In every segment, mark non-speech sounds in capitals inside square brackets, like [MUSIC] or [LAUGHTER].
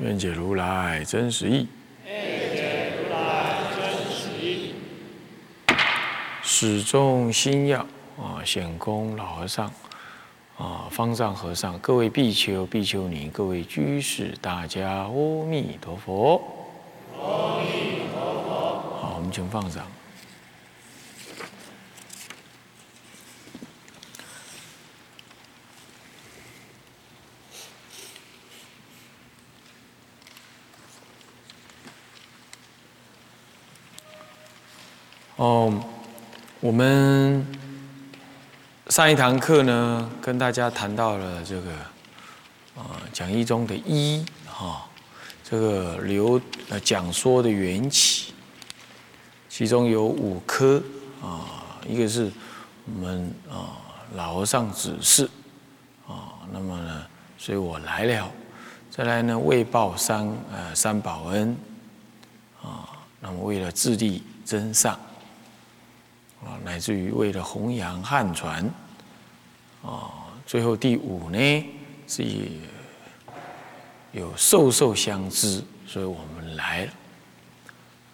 愿解如来真实义。始终心要啊，显公老和尚啊，方丈和尚，各位比丘、比丘尼，各位居士，大家阿弥陀佛。阿弥陀佛。好，我们请放掌。哦，我们上一堂课呢，跟大家谈到了这个啊讲义中的一哈，这个流呃讲说的缘起，其中有五科啊，一个是我们啊老和尚指示啊，那么呢，所以我来了，再来呢为报三呃三宝恩啊，那么为了自立真上。啊，乃至于为了弘扬汉传，啊，最后第五呢是以有授受相知，所以我们来了。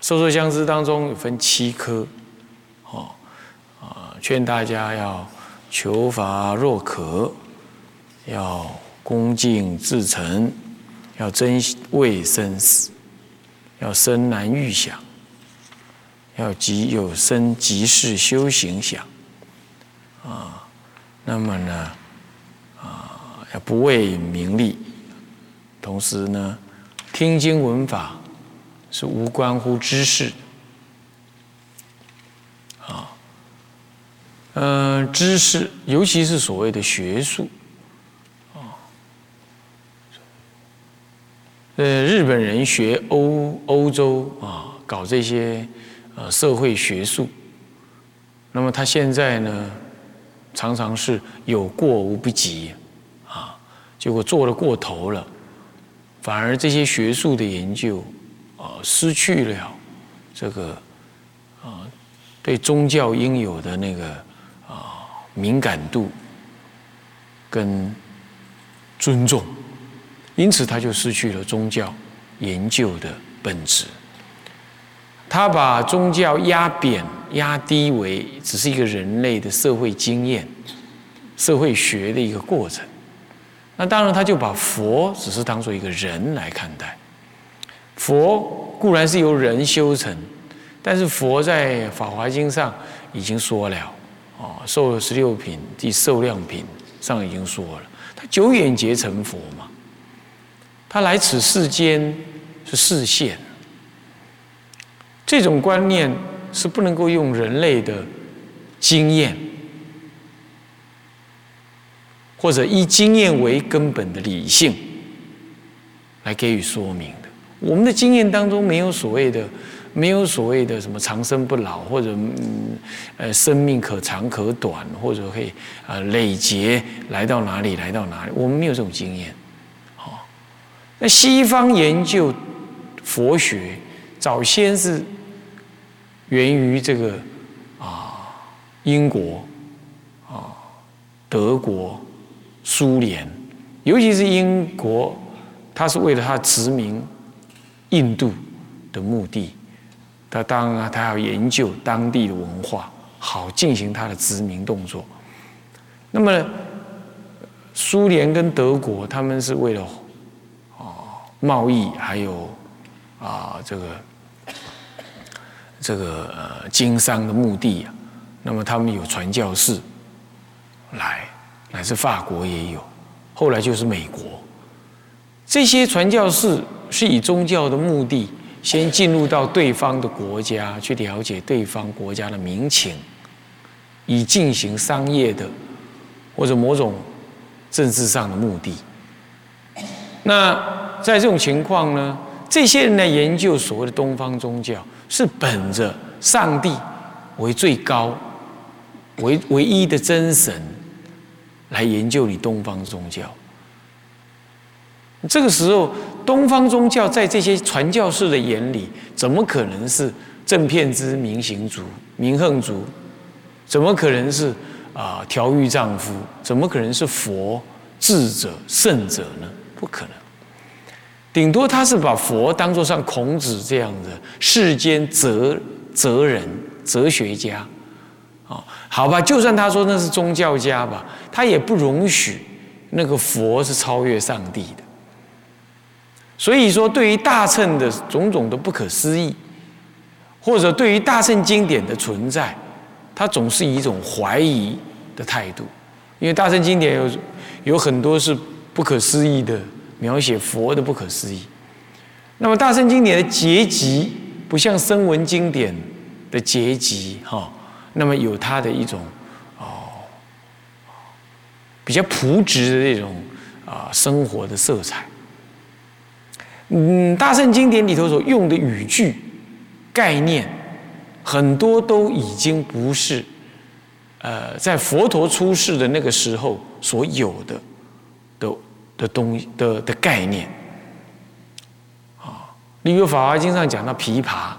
授受相知当中有分七科，哦，啊，劝大家要求法若渴，要恭敬至诚，要珍畏生死，要深难预想。要即有生即世修行想，啊，那么呢，啊，要不为名利，同时呢，听经闻法是无关乎知识，啊，嗯，知识尤其是所谓的学术，啊，呃，日本人学欧欧洲啊，搞这些。呃，社会学术，那么他现在呢，常常是有过无不及，啊，结果做了过头了，反而这些学术的研究，啊，失去了这个啊，对宗教应有的那个啊敏感度跟尊重，因此他就失去了宗教研究的本质。他把宗教压扁、压低为只是一个人类的社会经验、社会学的一个过程。那当然，他就把佛只是当做一个人来看待。佛固然是由人修成，但是佛在《法华经》上已经说了，哦，受了十六品第受量品上已经说了，他久远劫成佛嘛，他来此世间是示现。这种观念是不能够用人类的经验，或者以经验为根本的理性来给予说明的。我们的经验当中没有所谓的，没有所谓的什么长生不老，或者嗯呃生命可长可短，或者可以呃累劫来到哪里来到哪里，我们没有这种经验。好，那西方研究佛学。早先是源于这个啊，英国啊，德国、苏联，尤其是英国，他是为了他殖民印度的目的，他当然他要研究当地的文化，好进行他的殖民动作。那么，苏联跟德国，他们是为了啊贸易，还有啊这个。这个呃经商的目的啊，那么他们有传教士来，乃至法国也有，后来就是美国，这些传教士是以宗教的目的，先进入到对方的国家去了解对方国家的民情，以进行商业的或者某种政治上的目的。那在这种情况呢，这些人来研究所谓的东方宗教，是本着上帝为最高、为唯一的真神来研究你东方宗教。这个时候，东方宗教在这些传教士的眼里，怎么可能是正片之明行族、明横族？怎么可能是啊调御丈夫？怎么可能是佛智者、圣者呢？不可能。顶多他是把佛当作像孔子这样的世间哲哲人、哲学家，啊，好吧，就算他说那是宗教家吧，他也不容许那个佛是超越上帝的。所以说，对于大乘的种种的不可思议，或者对于大乘经典的存在，他总是以一种怀疑的态度，因为大乘经典有有很多是不可思议的描写佛的不可思议。那么大乘经典的结集不像声闻经典的结集哈，那么有它的一种哦比较朴质的那种啊生活的色彩。嗯，大圣经典里头所用的语句、概念，很多都已经不是，呃，在佛陀出世的那个时候所有的的东西的的概念。啊，例如《法华经》上讲到琵琶、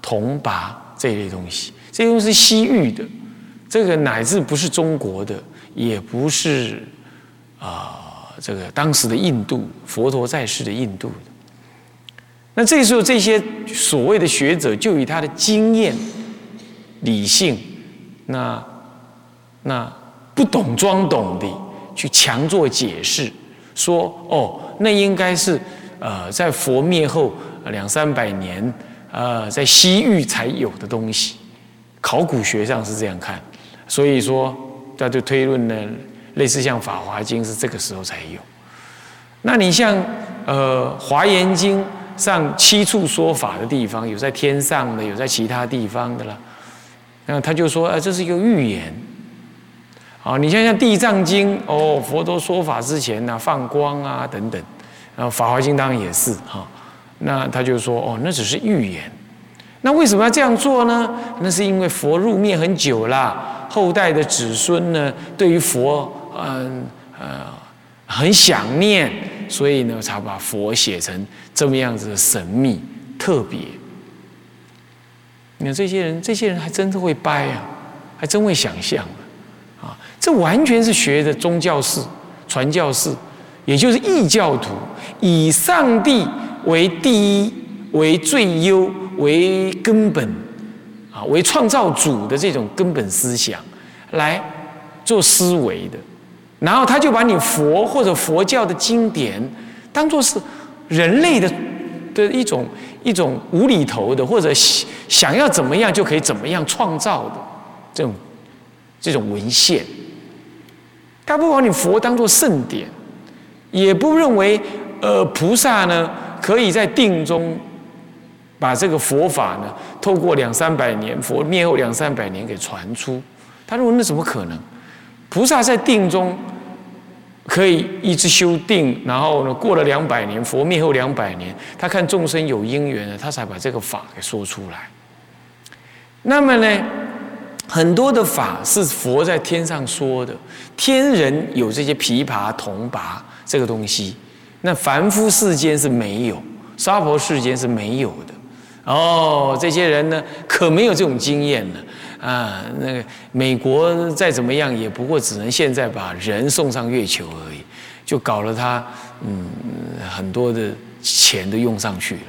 铜拔这一类东西，这些东西是西域的，这个乃至不是中国的，也不是啊，这个当时的印度佛陀在世的印度的。那这时候，这些所谓的学者就以他的经验、理性，那那不懂装懂的去强做解释，说哦，那应该是呃，在佛灭后两三百年，呃，在西域才有的东西，考古学上是这样看，所以说他就推论呢，类似像《法华经》是这个时候才有。那你像呃《华严经》。上七处说法的地方，有在天上的，有在其他地方的了。那他就说：“啊，这是一个预言。好，你像像《地藏经》哦，佛陀说法之前呢，放光啊等等。然后《法华经》当然也是哈。那他就说：哦，那只是预言。那为什么要这样做呢？那是因为佛入灭很久了，后代的子孙呢，对于佛，嗯呃，很想念。”所以呢，才把佛写成这么样子的神秘特别。你看这些人，这些人还真是会掰啊，还真会想象！这完全是学的宗教式、传教士，也就是异教徒，以上帝为第一、为最优、为根本啊，为创造主的这种根本思想来做思维的。然后他就把你佛或者佛教的经典当做是人类的的一种一种无厘头的，或者想要怎么样就可以怎么样创造的这种这种文献。他不把你佛当做圣典，也不认为呃菩萨呢可以在定中把这个佛法呢透过两三百年佛灭后两三百年给传出。他认为那怎么可能？菩萨在定中。可以一直修定，然后呢，过了两百年，佛灭后两百年，他看众生有因缘了，他才把这个法给说出来。那么呢，很多的法是佛在天上说的，天人有这些琵琶、铜拔这个东西，那凡夫世间是没有，娑婆世间是没有的。哦，这些人呢，可没有这种经验呢。啊，那个美国再怎么样，也不过只能现在把人送上月球而已，就搞了他，嗯，很多的钱都用上去了，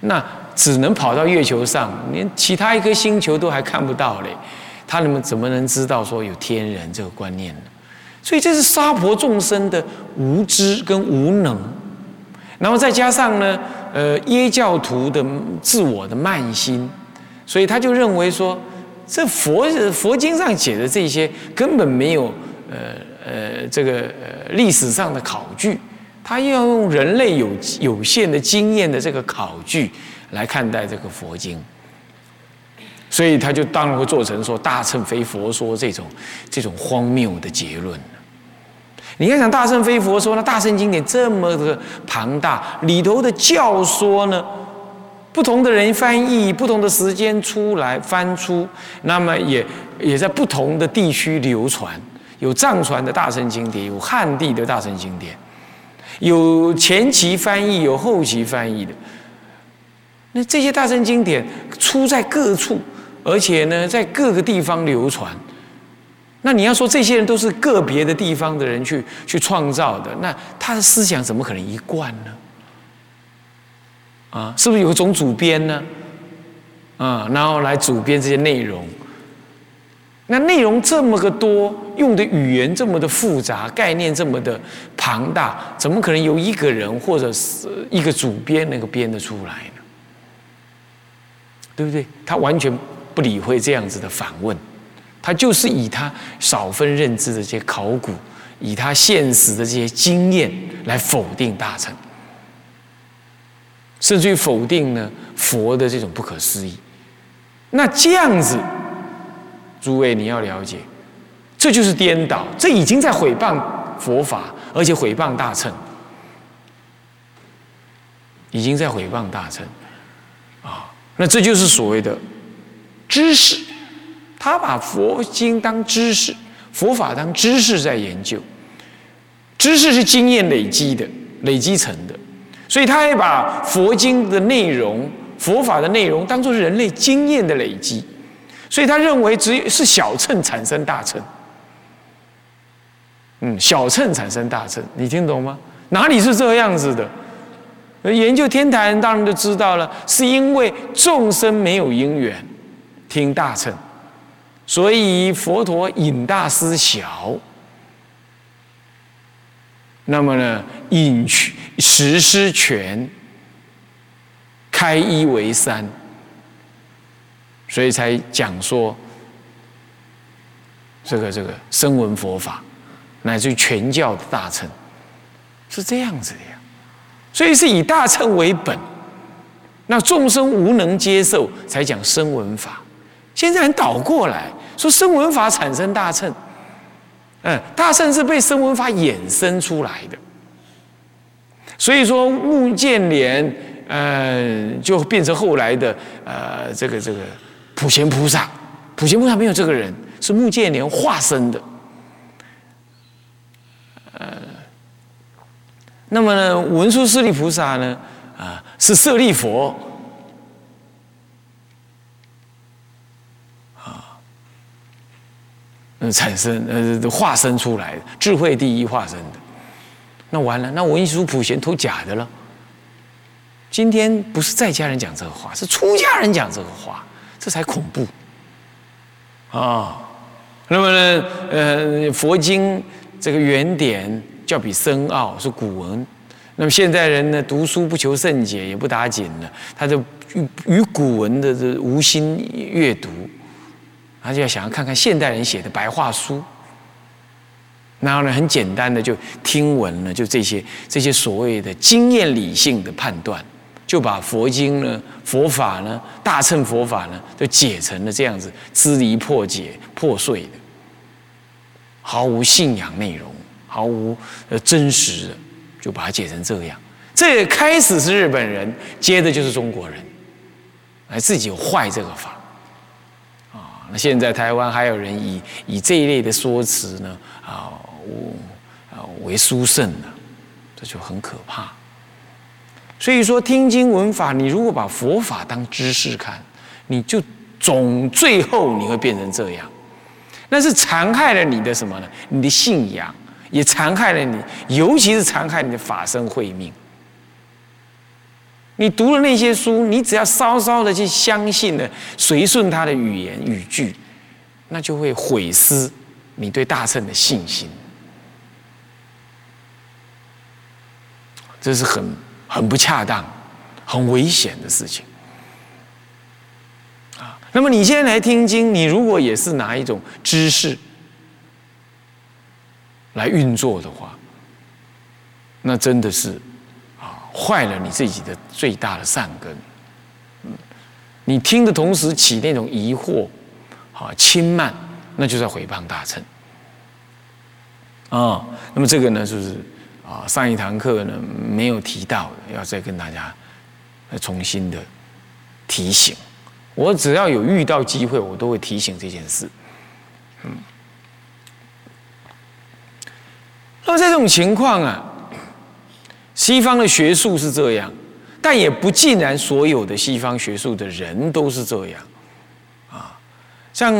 那只能跑到月球上，连其他一颗星球都还看不到嘞，他们怎么能知道说有天人这个观念呢？所以这是沙婆众生的无知跟无能，然后再加上呢，呃，耶教徒的自我的慢心，所以他就认为说。这佛佛经上写的这些根本没有，呃呃，这个呃历史上的考据，他要用人类有有限的经验的这个考据来看待这个佛经，所以他就当然会做成说大乘非佛说这种这种荒谬的结论。你要想大乘非佛说，那大乘经典这么的庞大，里头的教说呢，不同的人翻译，不同的时间出来翻出，那么也 [LAUGHS] 也在不同的地区流传。有藏传的大乘经典，有汉地的大乘经典，有前期翻译，有后期翻译的。那这些大乘经典出在各处，而且呢，在各个地方流传。那你要说这些人都是个别的地方的人去去创造的，那他的思想怎么可能一贯呢？啊，是不是有种主编呢？啊，然后来主编这些内容。那内容这么个多，用的语言这么的复杂，概念这么的庞大，怎么可能由一个人或者是一个主编能够编得出来呢？对不对？他完全不理会这样子的反问。他就是以他少分认知的这些考古，以他现实的这些经验来否定大乘，甚至于否定呢佛的这种不可思议。那这样子，诸位你要了解，这就是颠倒，这已经在毁谤佛法，而且毁谤大乘，已经在毁谤大乘啊！那这就是所谓的知识。他把佛经当知识，佛法当知识在研究，知识是经验累积的、累积成的，所以他也把佛经的内容、佛法的内容当做人类经验的累积，所以他认为只有是小乘产生大乘，嗯，小乘产生大乘，你听懂吗？哪里是这样子的？研究天台当然就知道了，是因为众生没有因缘听大乘。所以佛陀引大思小，那么呢，引去实施全，开一为三，所以才讲说这个这个声闻佛法，乃至于全教的大乘，是这样子的呀。所以是以大乘为本，那众生无能接受，才讲声闻法。现在人倒过来。说声闻法产生大乘，嗯，大乘是被声闻法衍生出来的，所以说目犍连，呃，就变成后来的呃这个这个普贤菩萨，普贤菩萨没有这个人，是目犍连化身的，呃，那么呢文殊师利菩萨呢，啊，是舍利佛。嗯，产生呃化身出来的智慧第一化身的，那完了，那文殊普贤都假的了。今天不是在家人讲这个话，是出家人讲这个话，这才恐怖啊。那么呢，呃，佛经这个原点叫比深奥，是古文。那么现代人呢，读书不求甚解，也不打紧了，他就与古文的这无心阅读。他就要想要看看现代人写的白话书，然后呢，很简单的就听闻了，就这些这些所谓的经验理性的判断，就把佛经呢、佛法呢、大乘佛法呢，就解成了这样子支离破解、破碎的，毫无信仰内容，毫无呃真实的，就把它解成这样。这开始是日本人，接着就是中国人，来自己坏这个法。那现在台湾还有人以以这一类的说辞呢啊，啊为殊胜呢，这就很可怕。所以说听经闻法，你如果把佛法当知识看，你就总最后你会变成这样，那是残害了你的什么呢？你的信仰，也残害了你，尤其是残害你的法身慧命。你读了那些书，你只要稍稍的去相信了，随顺他的语言语句，那就会毁失你对大圣的信心。这是很很不恰当、很危险的事情啊。那么你现在来听经，你如果也是拿一种知识来运作的话，那真的是。坏了你自己的最大的善根，嗯，你听的同时起那种疑惑，啊轻慢，那就在诽谤大乘。啊。那么这个呢，就是啊，上一堂课呢没有提到，要再跟大家重新的提醒。我只要有遇到机会，我都会提醒这件事。嗯。那么在这种情况啊，西方的学术是这样，但也不尽然所有的西方学术的人都是这样。啊，像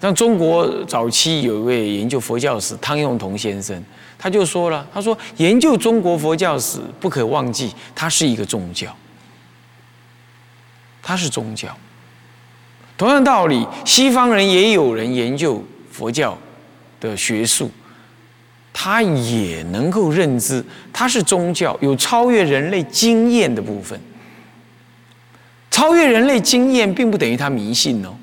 像中国早期有一位研究佛教史汤用彤先生，他就说了，他说研究中国佛教史不可忘记，它是一个宗教。它是宗教，同样道理，西方人也有人研究佛教的学术，他也能够认知它是宗教，有超越人类经验的部分。超越人类经验，并不等于他迷信哦。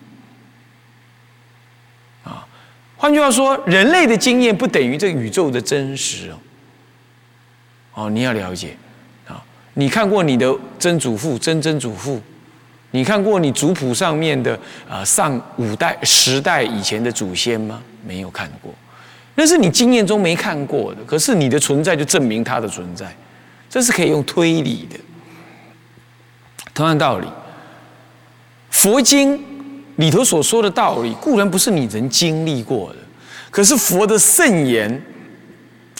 啊，换句话说，人类的经验不等于这宇宙的真实哦。哦，你要了解啊，你看过你的曾祖父、曾曾祖父？你看过你族谱上面的啊上五代十代以前的祖先吗？没有看过，那是你经验中没看过的。可是你的存在就证明它的存在，这是可以用推理的。同样道理，佛经里头所说的道理固然不是你人经历过的，可是佛的圣言，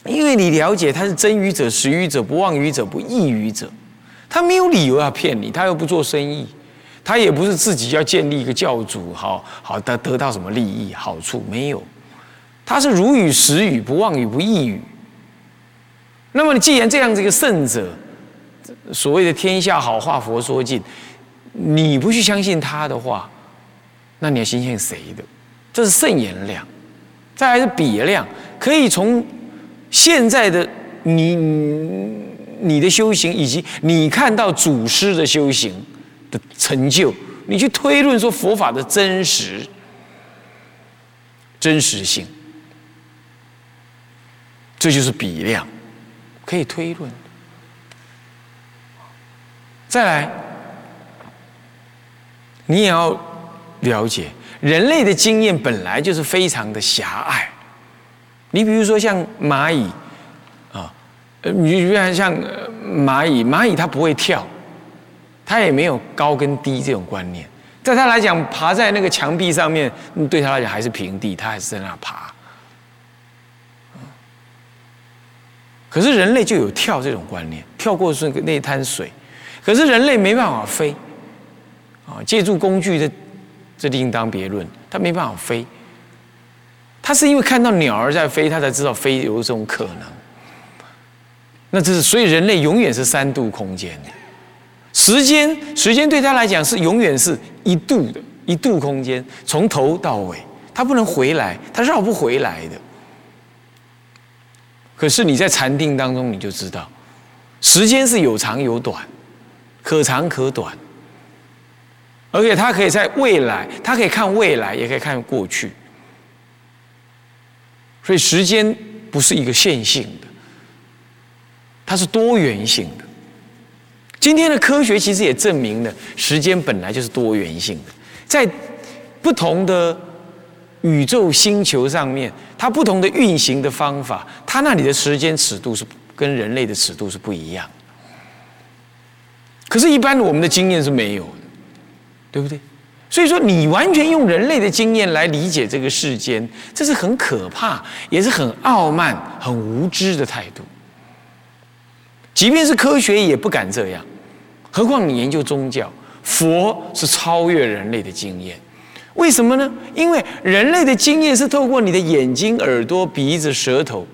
因为你了解他是真语者、实语者、不妄语者、不异语者，他没有理由要骗你，他又不做生意。他也不是自己要建立一个教主，好好得得到什么利益好处没有，他是如语实语，不妄语不异语。那么你既然这样子一个圣者，所谓的天下好话佛说尽，你不去相信他的话，那你要相信谁的？这是圣言量，再来是比量，可以从现在的你你的修行，以及你看到祖师的修行。的成就，你去推论说佛法的真实、真实性，这就是比量，可以推论。再来，你也要了解，人类的经验本来就是非常的狭隘。你比如说像蚂蚁啊，呃，你比如像蚂蚁，蚂蚁它不会跳。它也没有高跟低这种观念，在它来讲，爬在那个墙壁上面，对它来讲还是平地，它还是在那爬。可是人类就有跳这种观念，跳过是那一滩水，可是人类没办法飞，啊，借助工具的，这另当别论，他没办法飞。他是因为看到鸟儿在飞，他才知道飞有这种可能。那这是所以人类永远是三度空间的。时间，时间对他来讲是永远是一度的，一度空间，从头到尾，他不能回来，他绕不回来的。可是你在禅定当中，你就知道，时间是有长有短，可长可短，而且它可以在未来，它可以看未来，也可以看过去，所以时间不是一个线性的，它是多元性的。今天的科学其实也证明了，时间本来就是多元性的，在不同的宇宙星球上面，它不同的运行的方法，它那里的时间尺度是跟人类的尺度是不一样。可是，一般我们的经验是没有的，对不对？所以说，你完全用人类的经验来理解这个世间，这是很可怕，也是很傲慢、很无知的态度。即便是科学也不敢这样，何况你研究宗教，佛是超越人类的经验，为什么呢？因为人类的经验是透过你的眼睛、耳朵、鼻子、舌头、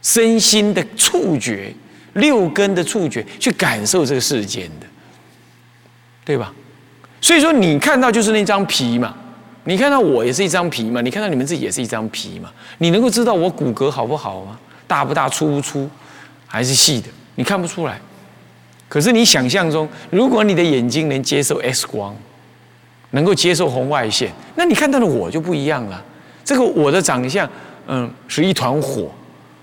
身心的触觉、六根的触觉去感受这个世间的，对吧？所以说你看到就是那张皮嘛，你看到我也是一张皮嘛，你看到你们自己也是一张皮嘛，你能够知道我骨骼好不好吗？大不大？粗不粗？还是细的，你看不出来。可是你想象中，如果你的眼睛能接受 X 光，能够接受红外线，那你看到的我就不一样了。这个我的长相，嗯，是一团火，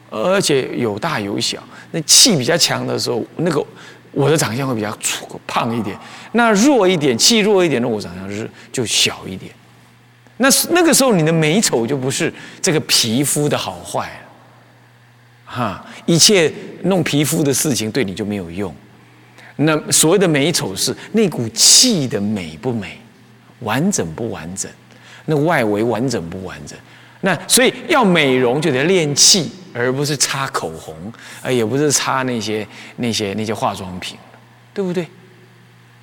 而且有大有小。那气比较强的时候，那个我的长相会比较粗胖一点；那弱一点，气弱一点的我长相是就小一点。那那个时候你的美丑就不是这个皮肤的好坏了，哈，一切弄皮肤的事情对你就没有用。那所谓的美丑是那股气的美不美，完整不完整，那外围完整不完整。那所以要美容就得练气，而不是擦口红，啊，也不是擦那些那些那些化妆品，对不对？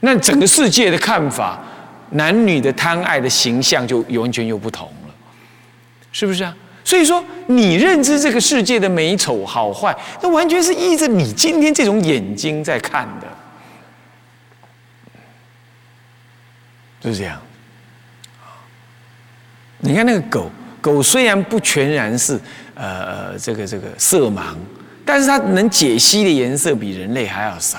那整个世界的看法。男女的贪爱的形象就完全又不同了，是不是啊？所以说，你认知这个世界的美丑好坏，那完全是依着你今天这种眼睛在看的，就是这样。你看那个狗狗，虽然不全然是呃这个这个色盲，但是它能解析的颜色比人类还要少。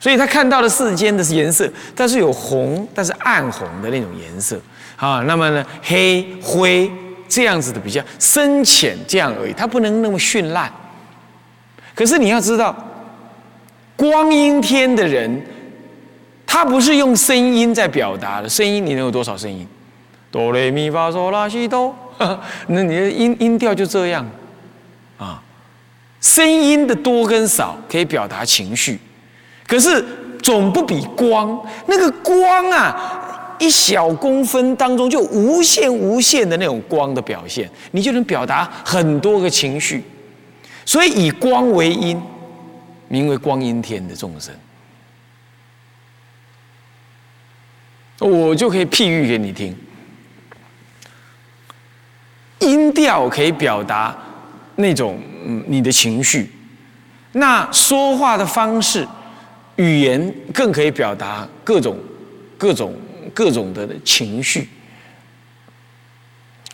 所以它看到的世间的颜色，但是有红，但是暗红的那种颜色啊。那么呢，黑灰这样子的比较深浅这样而已，它不能那么绚烂。可是你要知道，光阴天的人，他不是用声音在表达的。声音你能有多少声音？哆来咪发嗦拉西哆，[LAUGHS] 那你的音音调就这样啊。声音的多跟少可以表达情绪。可是总不比光，那个光啊，一小公分当中就无限无限的那种光的表现，你就能表达很多个情绪。所以以光为音，名为光阴天的众生，我就可以譬喻给你听，音调可以表达那种嗯你的情绪，那说话的方式。语言更可以表达各种、各种、各种的情绪，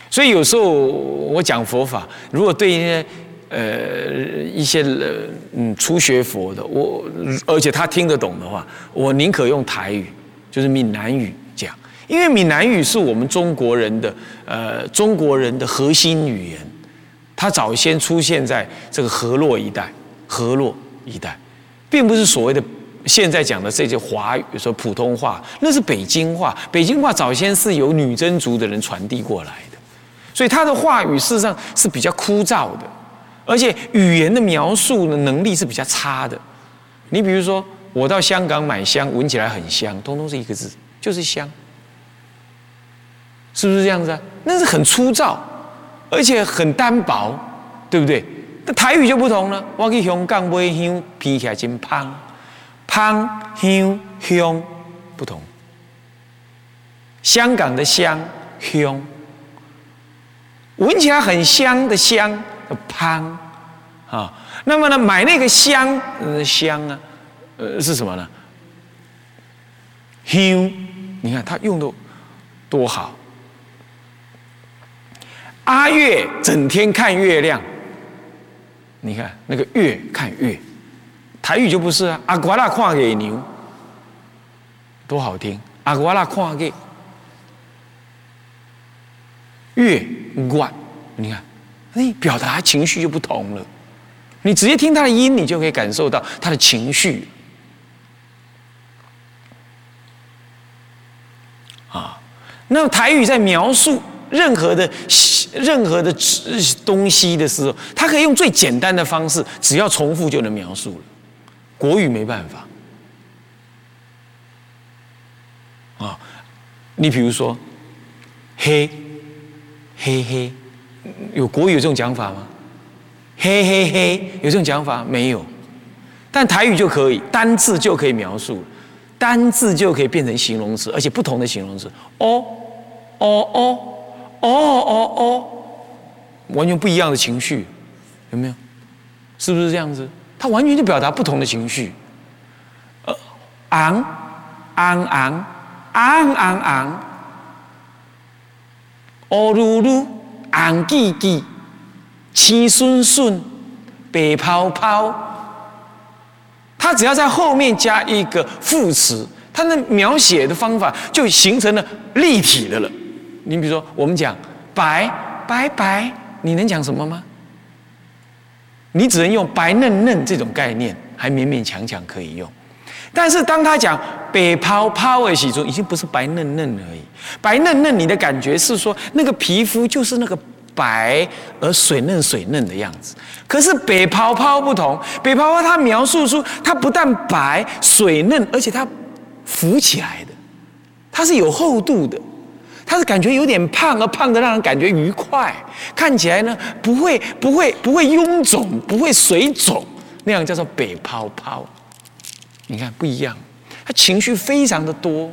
所以有时候我讲佛法，如果对一些呃一些嗯初学佛的，我而且他听得懂的话，我宁可用台语，就是闽南语，因为闽南语是我们中国人的呃中国人的核心语言，它早先出现在这个河洛一带，河洛一带，并不是所谓的。现在讲的这些华语，说普通话，那是北京话。北京话早先是由女真族的人传递过来的，所以他的话语事实上是比较枯燥的，而且语言的描述的能力是比较差的。你比如说，我到香港买香，闻起来很香，通通是一个字，就是香，是不是这样子啊？那是很粗糙，而且很单薄，对不对？那台语就不同了，我去香港买香，闻起来真香。香香香不同，香港的香香，闻起来很香的香香啊。那么呢，买那个香嗯香啊，呃是什么呢？香，你看他用的多好。阿月整天看月亮，你看那个月看月。台语就不是啊，阿瓜拉看给牛，多好听！阿瓜拉看给月管，你看，哎，表达情绪就不同了。你直接听他的音，你就可以感受到他的情绪。啊，那台语在描述任何的任何的东西的时候，他可以用最简单的方式，只要重复就能描述了。国语没办法啊！你比如说，黑黑黑，有国语有这种讲法吗？黑黑黑有这种讲法没有？但台语就可以，单字就可以描述，单字就可以变成形容词，而且不同的形容词，哦哦哦哦哦哦，完全不一样的情绪，有没有？是不是这样子？它完全就表达不同的情绪，呃，昂，昂昂，昂昂昂，哦噜噜，昂叽叽，青顺顺，白泡泡。它只要在后面加一个副词，它的描写的方法就形成了立体的了。你比如说，我们讲白白白，你能讲什么吗？你只能用白嫩嫩这种概念，还勉勉强强可以用。但是当他讲北泡泡的时候，已经不是白嫩嫩而已。白嫩嫩，你的感觉是说那个皮肤就是那个白而水嫩水嫩的样子。可是北泡泡不同，北泡泡它描述出它不但白水嫩，而且它浮起来的，它是有厚度的，他是感觉有点胖而胖的让人感觉愉快，看起来呢不会不会不会臃肿，不会水肿，那样叫做北泡泡。你看不一样，他情绪非常的多。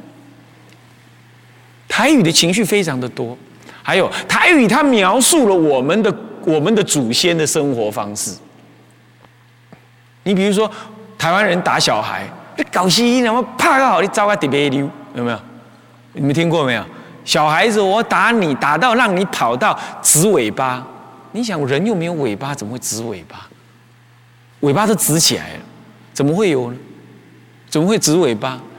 台语的情绪非常的多，还有台语，它描述了我们的我们的祖先的生活方式。你比如说，台湾人打小孩，你搞西医，然后啪个好，你招个特别溜，有没有？你们听过没有？小孩子，我打你，打到让你跑到直尾巴。你想，人又没有尾巴，怎么会直尾巴？尾巴都直起来了，怎么会有呢？怎么会直尾巴？